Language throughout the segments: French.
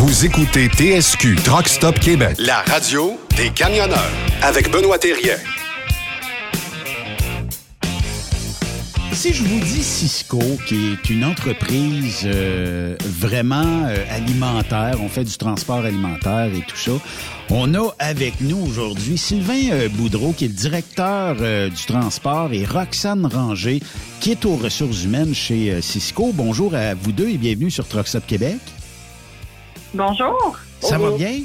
Vous écoutez TSQ Truck Stop Québec, la radio des camionneurs avec Benoît Thérien. Si je vous dis Cisco, qui est une entreprise euh, vraiment euh, alimentaire, on fait du transport alimentaire et tout ça, on a avec nous aujourd'hui Sylvain euh, Boudreau, qui est le directeur du transport, et Roxane Ranger, qui est aux ressources humaines chez Cisco. Bonjour à vous deux et bienvenue sur Truck Québec. Bonjour. Ça va bien?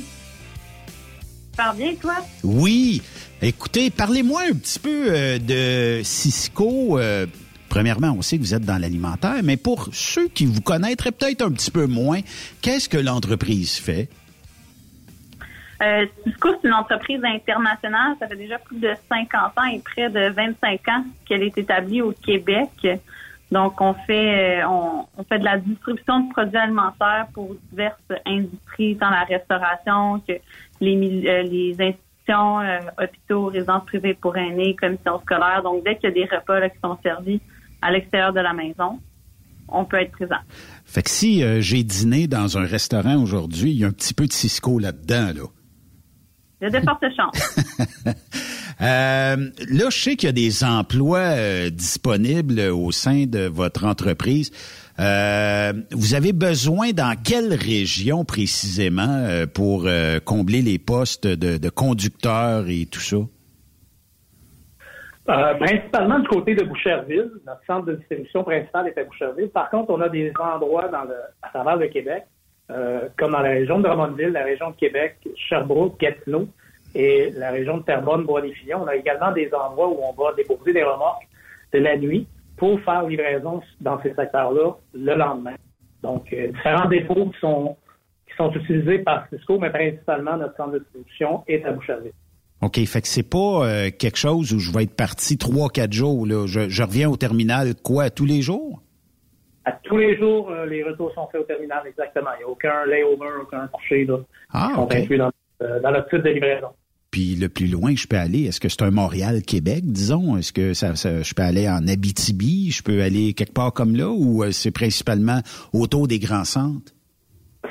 Ça va bien, toi? Oui. Écoutez, parlez-moi un petit peu de Cisco. Premièrement, on sait que vous êtes dans l'alimentaire, mais pour ceux qui vous connaîtraient peut-être un petit peu moins, qu'est-ce que l'entreprise fait? Euh, Cisco, c'est une entreprise internationale. Ça fait déjà plus de 50 ans et près de 25 ans qu'elle est établie au Québec. Donc, on fait, euh, on, fait de la distribution de produits alimentaires pour diverses industries, tant la restauration que les, euh, les institutions, hôpitaux, résidences privées pour aînés, commissions scolaires. Donc, dès qu'il y a des repas qui sont servis à l'extérieur de la maison, on peut être présent. Fait que si euh, j'ai dîné dans un restaurant aujourd'hui, il y a un petit peu de Cisco là-dedans, là. Il y a de fortes chances. Euh, là, je sais qu'il y a des emplois euh, disponibles au sein de votre entreprise. vous avez besoin dans quelle région précisément pour combler les postes de, conducteurs et tout ça? Euh, principalement du côté de Boucherville. Notre centre de distribution principal est à Boucherville. Par contre, on a des endroits à travers le Québec, euh, comme dans la région de Drummondville, la région de Québec, Sherbrooke, Gatineau et la région de Terrebonne, Bois-des-Filions. On a également des endroits où on va déposer des remorques de la nuit pour faire livraison dans ces secteurs-là le lendemain. Donc, euh, différents dépôts qui sont, qui sont utilisés par Cisco, mais principalement notre centre de distribution est à Boucherville. OK, fait que c'est pas euh, quelque chose où je vais être parti trois, quatre jours. Là. Je, reviens au terminal, quoi, tous les jours? À tous les jours, euh, les retours sont faits au terminal, exactement. Il n'y a aucun layover, aucun coucher là, ah, qui sont inclus dans, euh, dans le type de livraison. Puis le plus loin je peux aller, est-ce que c'est un Montréal-Québec, disons? Est-ce que ça, je peux aller en Abitibi? Je peux aller quelque part comme là? Ou c'est principalement autour des grands centres?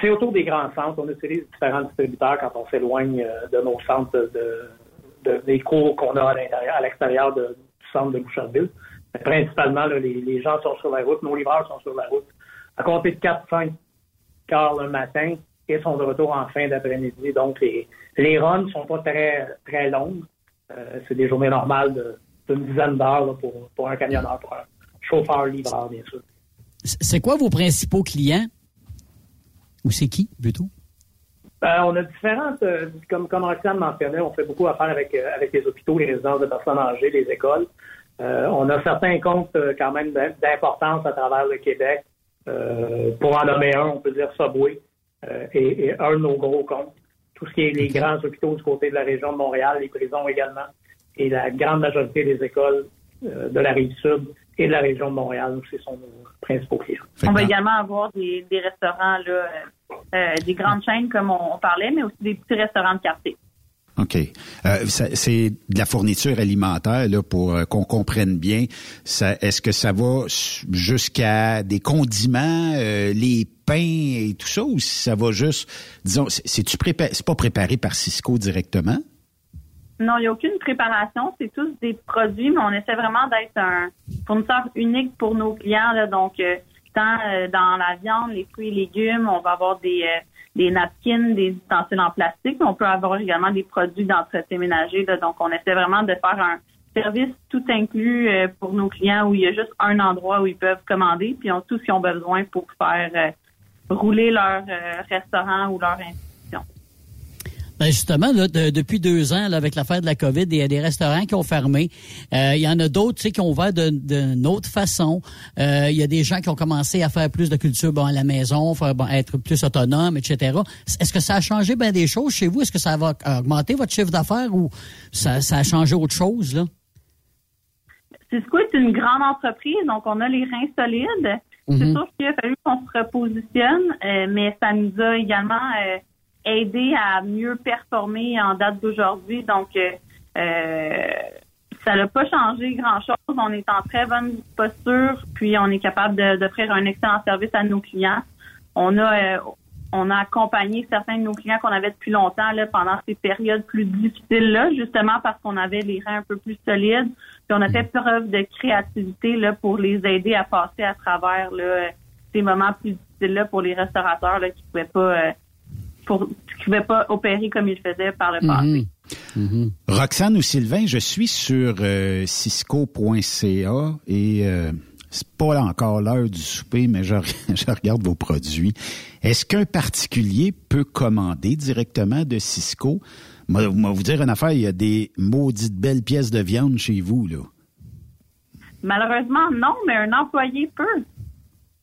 C'est autour des grands centres. On utilise différents distributeurs quand on s'éloigne de nos centres de, des cours qu'on a à l'extérieur du centre de Boucherville. principalement, les, gens sont sur la route, nos livreurs sont sur la route. À compter de 4-5 quarts le matin sont de retour en fin d'après-midi. Donc, les, les runs ne sont pas très, très longues. Euh, c'est des journées normales d'une dizaine d'heures pour, pour un camionneur, pour un chauffeur livreur, bien sûr. C'est quoi vos principaux clients? Ou c'est qui, plutôt? Ben, on a différentes, euh, comme, comme Roxane mentionnait, on fait beaucoup affaire avec, euh, avec les hôpitaux, les résidences de personnes âgées, les écoles. Euh, on a certains comptes quand même d'importance à travers le Québec. pour en nommer un, on peut dire Subway et, un de nos gros comptes. Tout ce qui est les grands hôpitaux du côté de la région de Montréal, les prisons également, et la grande majorité des écoles de la rive sud et de la région de Montréal, c'est son principaux clients. On va également avoir des, des restaurants là, euh, des grandes chaînes comme on, parlait, mais aussi des petits restaurants de quartier. OK. Euh, c'est de la fourniture alimentaire, là, pour euh, qu'on comprenne bien. Est-ce que ça va jusqu'à des condiments, les pains et tout ça, ou ça va juste, disons, c'est-tu c'est pas préparé par Cisco directement? Non, il n'y a aucune préparation. C'est tous des produits, mais on essaie vraiment d'être un fournisseur unique pour nos clients. Là, donc, tant euh, dans la viande, les fruits et légumes, on va avoir des, euh, des napkins, des ustensiles en plastique. On peut avoir également des produits d'entretien ménager. donc, on essaie vraiment de faire un service tout inclus euh, pour nos clients où il y a juste un endroit où ils peuvent commander, puis ils ont tout ce qu'ils ont besoin pour faire rouler leur restaurant ou leur institution. Ben justement, depuis deux ans, là, avec l'affaire de la COVID, il y a des restaurants qui ont fermé. Euh, il y en a d'autres qui ont ouvert d'une autre façon. Euh, il y a des gens qui ont commencé à faire plus de culture bon, à la maison, faire, être plus autonome, etc. Est-ce que ça a changé bien des choses chez vous? Est-ce que ça va augmenter votre chiffre d'affaires ou ça, a changé autre chose? là? Cisco est une grande entreprise, donc on a les reins solides. C'est mm-hmm. sûr qu'il a fallu qu'on se repositionne, euh, mais ça nous a également aider à mieux performer en date d'aujourd'hui. Donc, euh, euh ça n'a pas changé grand-chose. On est en très bonne posture, puis on est capable d'offrir un excellent service à nos clients. On a, euh, on a accompagné certains de nos clients qu'on avait depuis longtemps là, pendant ces périodes plus difficiles-là, justement parce qu'on avait les reins un peu plus solides. Puis on a fait preuve de créativité là, pour les aider à passer à travers là, ces moments plus difficiles-là pour les restaurateurs là, qui pouvaient pas euh, pour, qui pouvaient pas opérer comme ils le faisaient par le passé. Mhm. Roxane ou Sylvain, je suis sur euh, cisco.ca et euh, c'est pas encore l'heure du souper, mais je, je regarde vos produits. Est-ce qu'un particulier peut commander directement de Cisco? Moi, vous dire une affaire, il y a des maudites belles pièces de viande chez vous, là. Malheureusement, non, mais un employé peut.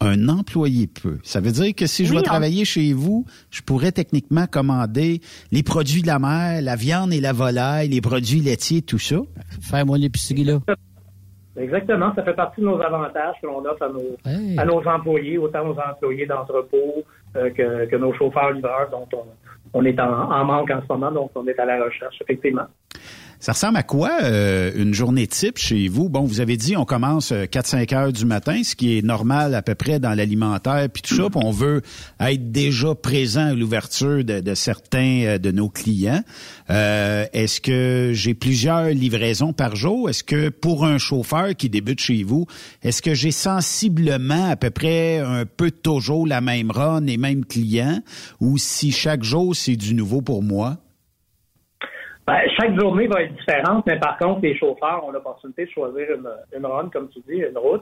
Un employé peut. Ça veut dire que si je Oui, vais on- travailler chez vous, je pourrais techniquement commander les produits de la mer, la viande et la volaille, les produits laitiers, tout ça. Faire-moi l'épicerie, là. Exactement, ça fait partie de nos avantages que l'on offre à nos, Hey. à nos employés, autant aux employés d'entrepôt euh, que, que nos chauffeurs-livreurs dont on, on est en, en manque en ce moment, donc on est à la recherche, effectivement. Ça ressemble à quoi euh, une journée type chez vous? Bon, vous avez dit on commence euh, 4-5 heures du matin, ce qui est normal à peu près dans l'alimentaire puis tout ça, on veut être déjà présent à l'ouverture de, certains euh, de nos clients. Euh, Est-ce que j'ai plusieurs livraisons par jour? Est-ce que pour un chauffeur qui débute chez vous, est-ce que j'ai sensiblement à peu près un peu toujours la même run et même client? Ou si chaque jour c'est du nouveau pour moi? Ben, chaque journée va être différente, mais par contre, les chauffeurs ont l'opportunité de choisir une, une run, comme tu dis, une route,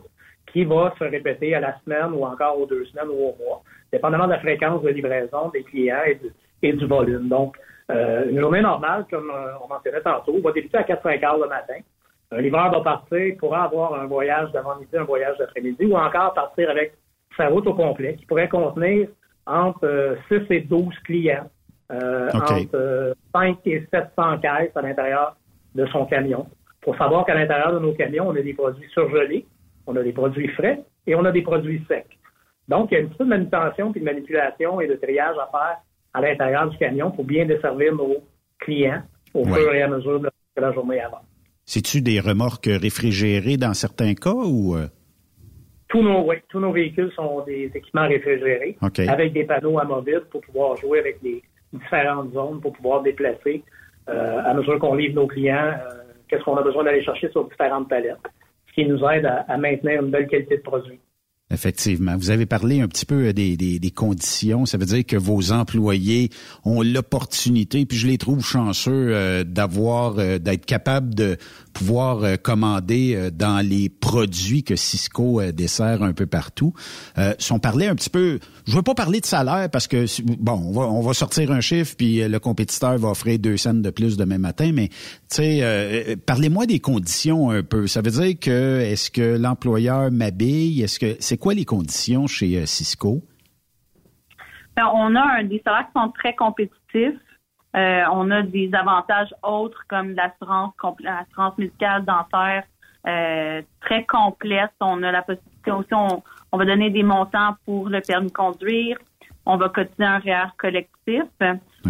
qui va se répéter à la semaine ou encore aux deux semaines ou au mois, dépendamment de la fréquence de livraison des clients et du, volume. Donc, euh, une journée normale, comme euh, on mentionnait tantôt, va débuter à 4-5 heures le matin. Un livreur va partir, pourra avoir un voyage d'avant-midi, un voyage d'après-midi, ou encore partir avec sa route au complet, qui pourrait contenir entre euh, 6 et 12 clients, euh, entre euh, 5 et 700 caisses à l'intérieur de son camion. Faut savoir qu'à l'intérieur de nos camions, on a des produits surgelés, on a des produits frais et on a des produits secs. Donc, il y a une petite manutention puis de manipulation et de triage à faire à l'intérieur du camion pour bien desservir nos clients au Ouais. fur et à mesure de la journée avant. C'est-tu des remorques réfrigérées dans certains cas ou... euh? Tous nos, oui, tous nos véhicules sont des équipements réfrigérés avec des panneaux amovibles pour pouvoir jouer avec les différentes zones, pour pouvoir déplacer euh, à mesure qu'on livre nos clients, euh, qu'est-ce qu'on a besoin d'aller chercher sur différentes palettes, ce qui nous aide à, à maintenir une belle qualité de produit. Effectivement. Vous avez parlé un petit peu euh, des, des, des conditions. Ça veut dire que vos employés ont l'opportunité, puis je les trouve chanceux euh, d'avoir, euh, d'être capables de pouvoir euh, commander euh, dans les produits que Cisco euh, dessert un peu partout. Si on un petit peu, je veux pas parler de salaire parce que bon, on va, on va sortir un chiffre puis le compétiteur va offrir deux cents de plus demain matin, mais tu sais, parlez-moi des conditions un peu. Ça veut dire que est-ce que l'employeur m'habille, est-ce que c'est quoi les conditions chez euh, Cisco? Ben, on a un- des salaires qui sont très compétitifs. Euh, on a des avantages autres comme l'assurance, l'assurance médicale, dentaire, euh, très complète. On a la possibilité aussi, on, on va donner des montants pour le permis de conduire. On va cotiser un REER collectif.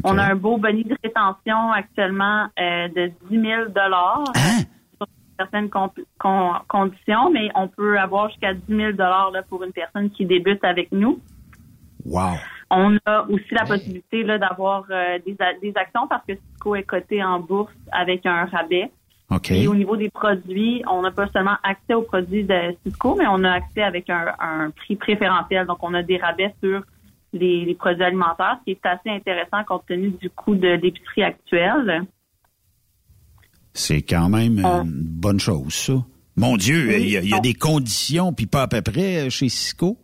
On a un beau boni de rétention actuellement euh, de 10 000 Hein? Certaines con- conditions, mais on peut avoir jusqu'à 10 000 là, pour une personne qui débute avec nous. Wow. On a aussi la possibilité là, d'avoir euh, des, des actions parce que Cisco est coté en bourse avec un rabais. Et au niveau des produits, on n'a pas seulement accès aux produits de Cisco, mais on a accès avec un, un prix préférentiel. Donc, on a des rabais sur les, les produits alimentaires, ce qui est assez intéressant compte tenu du coût de l'épicerie actuelle. C'est quand même Ah. une bonne chose, ça. Mon Dieu, Oui. il y a, il y a Non. des conditions, puis pas à peu près euh, chez Cisco?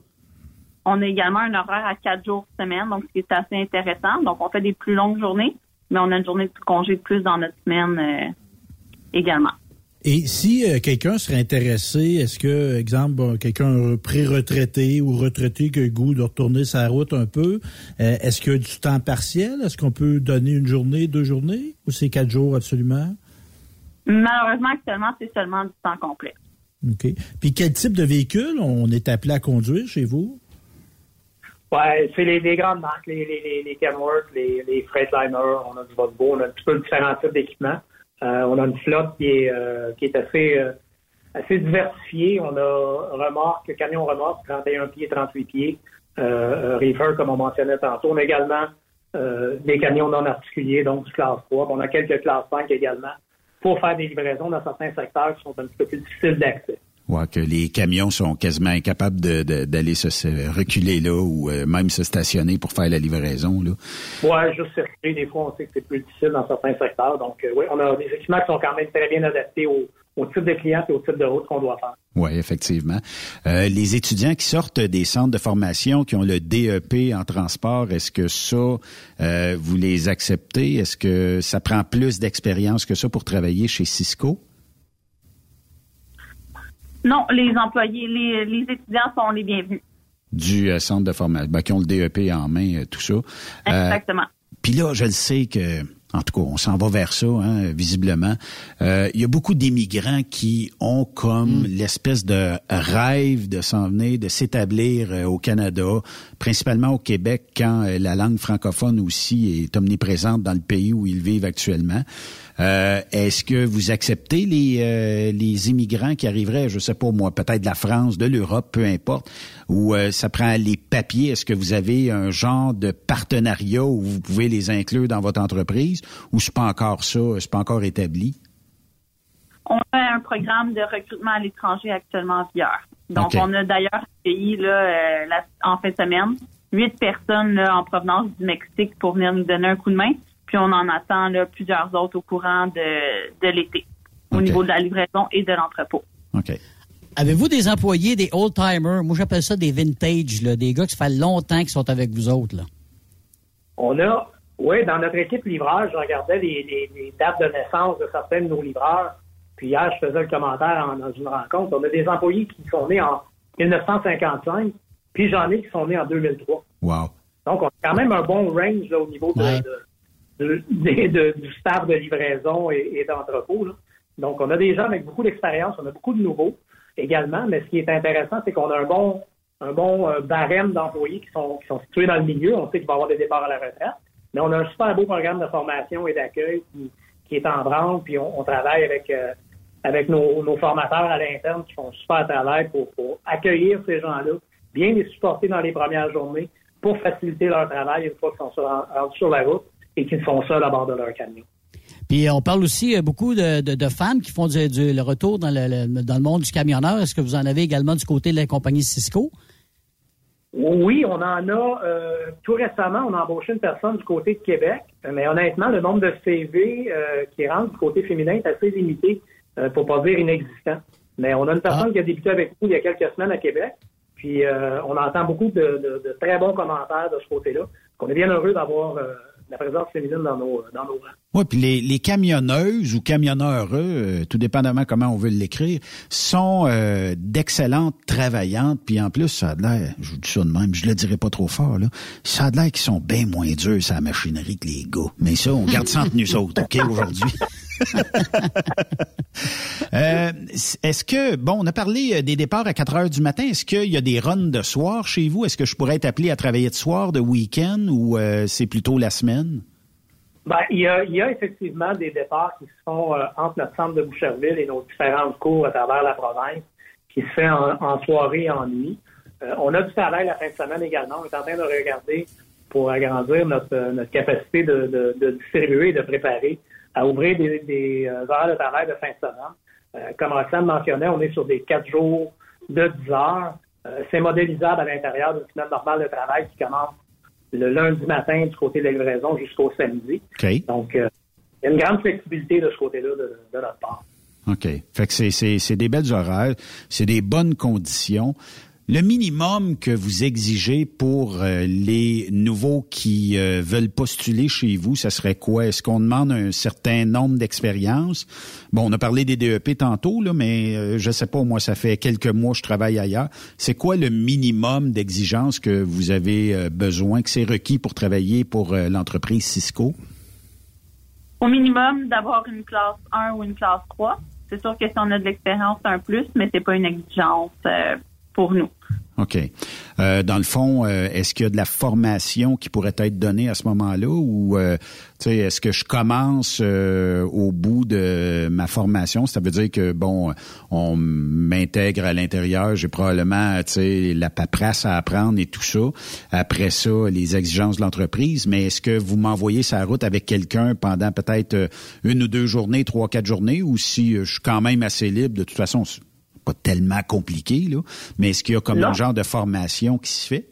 On a également un horaire à quatre jours semaine, donc ce qui est assez intéressant. Donc, on fait des plus longues journées, mais on a une journée de congé de plus dans notre semaine euh, également. Et si euh, quelqu'un serait intéressé, est-ce que, exemple, bon, quelqu'un pré-retraité ou retraité qui a le goût de retourner sa route un peu, euh, est-ce qu'il y a du temps partiel? Est-ce qu'on peut donner une journée, deux journées? Ou c'est quatre jours absolument? Malheureusement, actuellement, c'est seulement du temps complet. OK. Puis quel type de véhicule on est appelé à conduire chez vous? Ouais, c'est les, les grandes marques, les, les, les, les Kenworth, les, les Freightliner, on a du Volvo, on a un petit peu différents types d'équipements. Euh, on a une flotte qui est, euh, qui est assez, euh, assez diversifiée. On a remorque, camion remorque, 31 pieds, 38 pieds. euh, reefer, comme on mentionnait tantôt. On a également des camions non articulés, donc du classe 3. On a quelques classes 5 également pour faire des livraisons dans certains secteurs qui sont un petit peu plus difficiles d'accès. Ouais, que les camions sont quasiment incapables d'aller se, reculer là ou euh, même se stationner pour faire la livraison. Là. Oui, juste circuler, des fois, on sait que c'est plus difficile dans certains secteurs. Donc, euh, oui, on a des équipements qui sont quand même très bien adaptés au, type de clients et au type de route qu'on doit faire. Oui, effectivement. Euh, les étudiants qui sortent des centres de formation, qui ont le DEP en transport, est-ce que ça, vous les acceptez? Est-ce que ça prend plus d'expérience que ça pour travailler chez Cisco? Non, les employés, les, les étudiants sont les bienvenus. Du euh, centre de formation, ben, qui ont le DEP en main, euh, tout ça. Euh, Exactement. Puis là, je le sais que en tout cas, on s'en va vers ça, hein, visiblement. Il y a beaucoup d'immigrants qui ont comme mm. l'espèce de rêve de s'en venir, de s'établir au Canada, principalement au Québec, quand la langue francophone aussi est omniprésente dans le pays où ils vivent actuellement. Euh, est-ce que vous acceptez les, euh, les immigrants qui arriveraient, je sais pas moi, peut-être de la France, de l'Europe, peu importe, ou euh, ça prend les papiers? Est-ce que vous avez un genre de partenariat où vous pouvez les inclure dans votre entreprise, ou c'est pas encore ça, c'est pas encore établi? On a un programme de recrutement à l'étranger actuellement via. Donc, on a d'ailleurs accueilli là, en fin de semaine huit personnes en provenance du Mexique pour venir nous donner un coup de main. Puis on en attend là, plusieurs autres au courant de, l'été, au niveau de la livraison et de l'entrepôt. OK. Avez-vous des employés, des old-timers? Moi, j'appelle ça des vintage, là, des gars qui ça fait longtemps qu'ils sont avec vous autres. Là. On a, oui, dans notre équipe livreur, je regardais les, dates de naissance de certains de nos livreurs. Puis hier, je faisais le commentaire dans une rencontre. On a des employés qui sont nés en 1955, puis j'en ai qui sont nés en 2003. Wow. Donc, on a quand même un bon range au niveau de, du staff de livraison et, d'entrepôt. Donc, on a des gens avec beaucoup d'expérience, on a beaucoup de nouveaux également, mais ce qui est intéressant, c'est qu'on a un bon, un bon euh, barème d'employés qui sont, qui sont situés dans le milieu. On sait qu'il va y avoir des départs à la retraite, mais on a un super beau programme de formation et d'accueil qui, qui, est en branle, puis on, travaille avec, euh, avec nos, nos, formateurs à l'interne qui font super travail pour, pour accueillir ces gens-là, bien les supporter dans les premières journées pour faciliter leur travail une fois qu'ils sont sur, sur la route et qui font ça à bord de leur camion. Puis on parle aussi euh, beaucoup de, de, femmes qui font du, le retour dans le, dans le monde du camionneur. Est-ce que vous en avez également du côté de la compagnie Cisco? Oui, on en a. Euh, tout récemment, on a embauché une personne du côté de Québec, mais honnêtement, le nombre de CV euh, qui rentrent du côté féminin est assez limité, pour pas dire inexistant. Mais on a une personne ah. qui a débuté avec nous il y a quelques semaines à Québec, puis on entend beaucoup de, de, très bons commentaires de ce côté-là. On est bien heureux d'avoir la présence féminine dans nos, dans nos rangs. Oui, puis les, les, camionneuses ou camionneurs, euh, tout dépendamment comment on veut l'écrire, sont euh, d'excellentes travaillantes. Puis en plus, ça a l'air, je vous dis ça de même, je le dirai pas trop fort, là, ça a l'air qu'ils sont bien moins durs sur la machinerie que les gars. Mais ça, on garde ça entre nous autres, OK, aujourd'hui? euh, est-ce que, bon, on a parlé euh, des départs à 4 heures du matin. Est-ce qu'il y a des runs de soir chez vous? Est-ce que je pourrais être appelé à travailler de soir, de week-end, ou c'est plutôt la semaine? Ben, il, y a, effectivement des départs qui se font euh, entre notre centre de Boucherville et nos différentes cours à travers la province, qui se fait en, soirée et en nuit. Euh, on a du travail la fin de semaine également. On est en train de regarder pour agrandir notre, capacité de, distribuer et de préparer à ouvrir des, des euh, heures de travail de fin de semaine. comme Roxane mentionnait, on est sur des quatre jours de 10 heures. c'est modélisable à l'intérieur d'une semaine normale de travail qui commence le lundi matin du côté de la livraison jusqu'au samedi. Donc, euh, il y a une grande flexibilité de ce côté-là de, notre part. OK. Fait que c'est des belles horaires, c'est des bonnes conditions. Le minimum que vous exigez pour euh, les nouveaux qui euh, veulent postuler chez vous, ça serait quoi? Est-ce qu'on demande un certain nombre d'expériences? Bon, on a parlé des DEP tantôt, là, mais euh, je sais pas, moi, ça fait quelques mois que je travaille ailleurs. C'est quoi le minimum d'exigence que vous avez besoin, que c'est requis pour travailler pour l'entreprise Cisco? Au minimum, d'avoir une classe 1 ou une classe 3. C'est sûr que si on a de l'expérience, c'est un plus, mais c'est pas une exigence pour nous. OK. Euh, dans le fond, euh, est-ce qu'il y a de la formation qui pourrait être donnée à ce moment-là ou euh, est-ce que je commence au bout de ma formation? Ça veut dire que, bon, on m'intègre à l'intérieur, j'ai probablement la paperasse à apprendre et tout ça. Après ça, les exigences de l'entreprise. Mais est-ce que vous m'envoyez sa route avec quelqu'un pendant peut-être une ou deux journées, trois, quatre journées, ou si je suis quand même assez libre, de toute façon, pas tellement compliqué, là, mais est-ce qu'il y a comme un genre de formation qui se fait?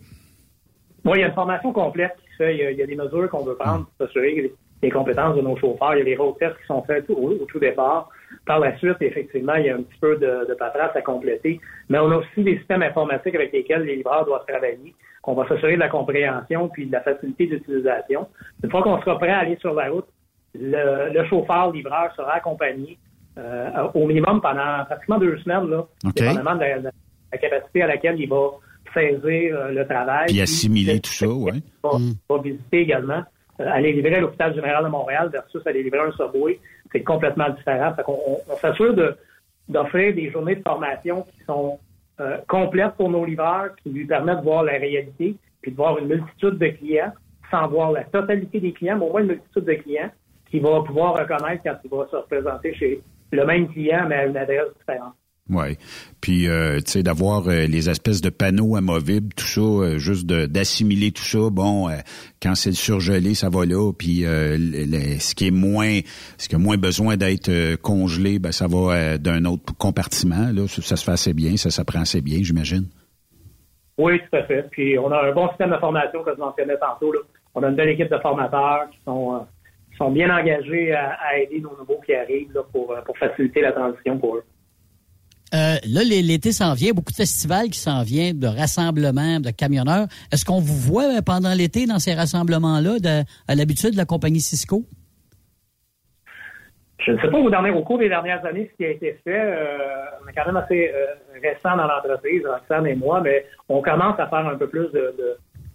Oui, il y a une formation complète qui se fait. Il y a, des mesures qu'on veut prendre pour s'assurer les compétences de nos chauffeurs. Il y a des road tests qui sont faits au, tout départ. Par la suite, effectivement, il y a un petit peu de, de paperasse à compléter. Mais on a aussi des systèmes informatiques avec lesquels les livreurs doivent travailler. On va s'assurer de la compréhension puis de la facilité d'utilisation. Une fois qu'on sera prêt à aller sur la route, le, le chauffeur livreur sera accompagné euh, au minimum pendant pratiquement deux semaines, là, dépendamment de la, capacité à laquelle il va saisir euh, le travail. Puis assimiler tout ça, oui. Il va, visiter également. Euh, aller livrer à l'hôpital général de Montréal versus aller livrer un subway, c'est complètement différent. on, s'assure d'offrir des journées de formation qui sont complètes pour nos livreurs, qui lui permettent de voir la réalité, puis de voir une multitude de clients, sans voir la totalité des clients, mais au moins une multitude de clients, qui va pouvoir reconnaître quand il va se représenter chez, le même client, mais à une adresse différente. Oui. Puis, euh, tu sais, d'avoir euh, les espèces de panneaux amovibles, tout ça, euh, juste d'assimiler tout ça. Bon, quand c'est surgelé, ça va là. Puis, ce qui est moins, ce qui a moins besoin d'être congelé, ben ça va d'un autre compartiment. Là, ça, se fait assez bien, ça s'apprend assez bien, j'imagine. Oui, tout à fait. Puis, on a un bon système de formation, comme je mentionnais tantôt. Là. On a une belle équipe de formateurs qui sont sont bien engagés à, aider nos nouveaux qui arrivent pour, pour faciliter la transition pour eux. Euh, là, l'été s'en vient, beaucoup de festivals qui s'en viennent, de rassemblements de camionneurs. Est-ce qu'on vous voit euh, pendant l'été dans ces rassemblements-là, à l'habitude de la compagnie Cisco? Je ne sais pas au, dernier, au cours des dernières années ce qui a été fait. Euh, on est quand même assez récent dans l'entreprise, Roxane et moi, mais on commence à faire un peu plus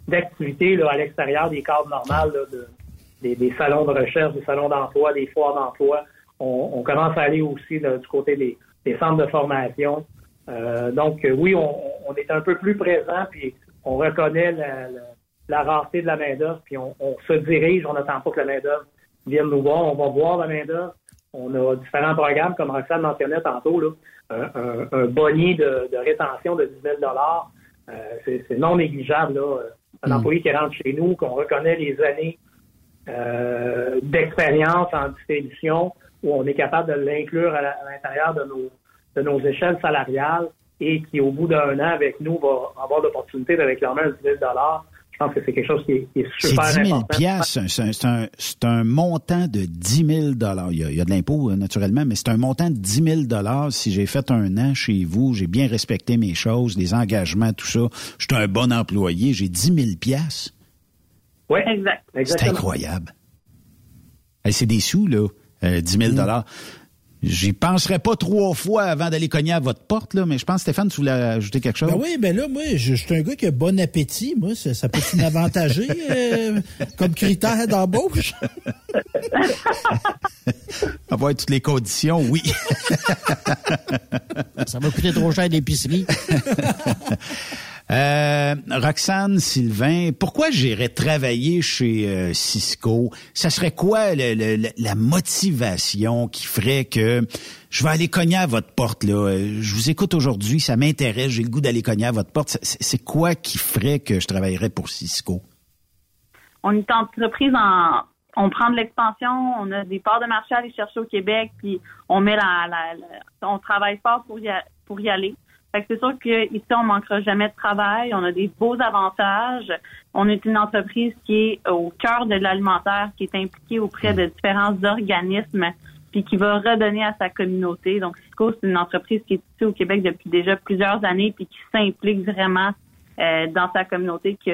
d'activités à l'extérieur des cadres normales de, des, salons de recherche, des salons d'emploi, des foires d'emploi. On, commence à aller aussi du côté des, centres de formation. Euh, donc euh, oui, on, est un peu plus présent, puis on reconnaît la, rareté de la main-d'œuvre, puis on, se dirige, on n'attend pas que la main-d'œuvre vienne nous voir, on va voir la main-d'œuvre. On a différents programmes, comme Roxane mentionnait tantôt, là, un, un, bonnier de, rétention de 10 000 euh, c'est non négligeable. Là. Un mm. employé qui rentre chez nous, qu'on reconnaît les années euh, d'expérience en distribution où on est capable de l'inclure à l'intérieur de nos, de nos échelles salariales et qui, au bout d'un an avec nous, va avoir l'opportunité de réclamer un 10 000 je pense que c'est quelque chose qui est, super c'est 10 000 important. C'est un, montant de 10 000 il y a, il y a de l'impôt, euh, naturellement, mais c'est un montant de 10 000 Si j'ai fait un an chez vous, j'ai bien respecté mes choses, les engagements, tout ça, je suis un bon employé, j'ai 10 000 oui, exact. C'est incroyable. c'est des sous, là. 10 000 mm. J'y penserais pas trois fois avant d'aller cogner à votre porte, là, mais je pense, Stéphane, tu voulais ajouter quelque chose? Ben oui, ben là, moi, je, suis un gars qui a bon appétit. Moi, ça, peut m'avantager euh, comme critère d'embauche. Avoir toutes les conditions, oui. ça va coûter trop cher d'épicerie. Euh, Roxane Sylvain, pourquoi j'irais travailler chez euh, Cisco? Ça serait quoi la motivation qui ferait que je vais aller cogner à votre porte? Là? Je vous écoute aujourd'hui, ça m'intéresse, j'ai le goût d'aller cogner à votre porte. C'est quoi qui ferait que je travaillerais pour Cisco? On est entreprise en... On prend de l'expansion, on a des parts de marché à aller chercher au Québec, puis on met la, on travaille fort pour pour y aller c'est sûr qu'ici, on manquera jamais de travail. On a des beaux avantages. On est une entreprise qui est au cœur de l'alimentaire, qui est impliquée auprès de différents organismes, puis qui va redonner à sa communauté. Donc, Cisco, c'est une entreprise qui est ici au Québec depuis déjà plusieurs années, puis qui s'implique vraiment euh, dans sa communauté, que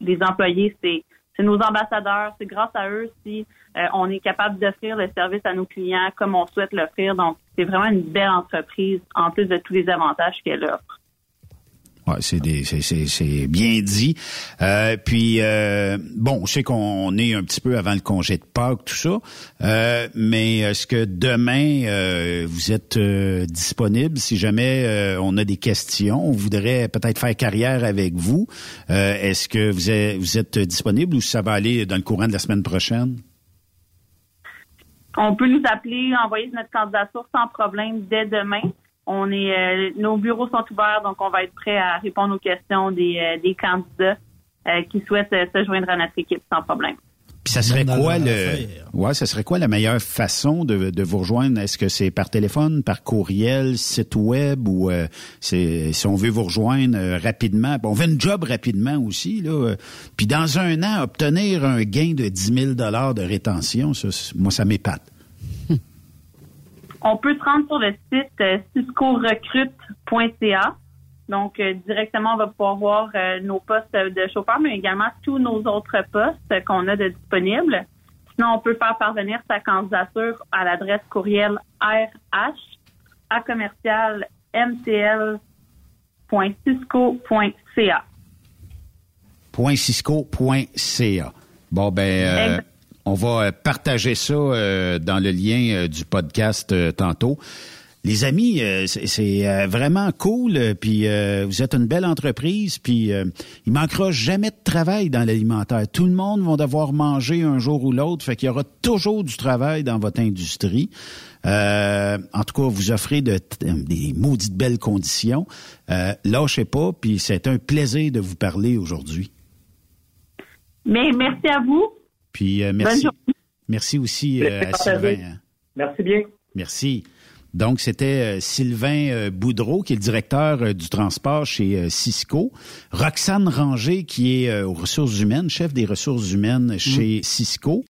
les employés, c'est c'est nos ambassadeurs. C'est grâce à eux si euh, on est capable d'offrir le service à nos clients comme on souhaite l'offrir. Donc, c'est vraiment une belle entreprise en plus de tous les avantages qu'elle offre. C'est bien dit. Euh, puis euh, bon, je sais qu'on est un petit peu avant le congé de Pâques, tout ça. Euh, mais est-ce que demain vous êtes disponible? Si jamais on a des questions, on voudrait peut-être faire carrière avec vous. est-ce que vous êtes, vous êtes disponible ou ça va aller dans le courant de la semaine prochaine? On peut nous appeler, envoyer notre candidature sans problème dès demain. On est, euh, nos bureaux sont ouverts, donc on va être prêt à répondre aux questions des, euh, des candidats euh, qui souhaitent se joindre à notre équipe sans problème. Puis ça serait quoi le Ouais, ça serait quoi la meilleure façon de, de vous rejoindre? Est-ce que c'est par téléphone, par courriel, site web ou c'est si on veut vous rejoindre rapidement, on veut une job rapidement aussi là. puis dans un an obtenir un gain de 10 000 dollars de rétention, ça, moi ça m'épate. On peut se rendre sur le site euh, ciscorecrute.ca. Donc, euh, directement, on va pouvoir voir euh, nos postes de chauffeur, mais également tous nos autres postes qu'on a de disponibles. Sinon, on peut faire parvenir sa candidature à l'adresse courriel rh à commercial mtl.cisco.ca. .cisco.ca. Bon, ben, on va euh, partager ça euh, dans le lien euh, du podcast tantôt. Les amis, c'est vraiment cool, puis vous êtes une belle entreprise, puis il manquera jamais de travail dans l'alimentaire. Tout le monde va devoir manger un jour ou l'autre, fait qu'il y aura toujours du travail dans votre industrie. en tout cas, vous offrez de, des maudites belles conditions. lâchez pas, puis c'est un plaisir de vous parler aujourd'hui. Mais merci à vous. Puis euh, merci. Merci aussi euh, à Sylvain. Hein. Merci bien. Merci. Donc, c'était euh, Sylvain Boudreau, qui est le directeur du transport chez Cisco. Roxane Ranger, qui est aux ressources humaines, chef des ressources humaines chez mm. Cisco.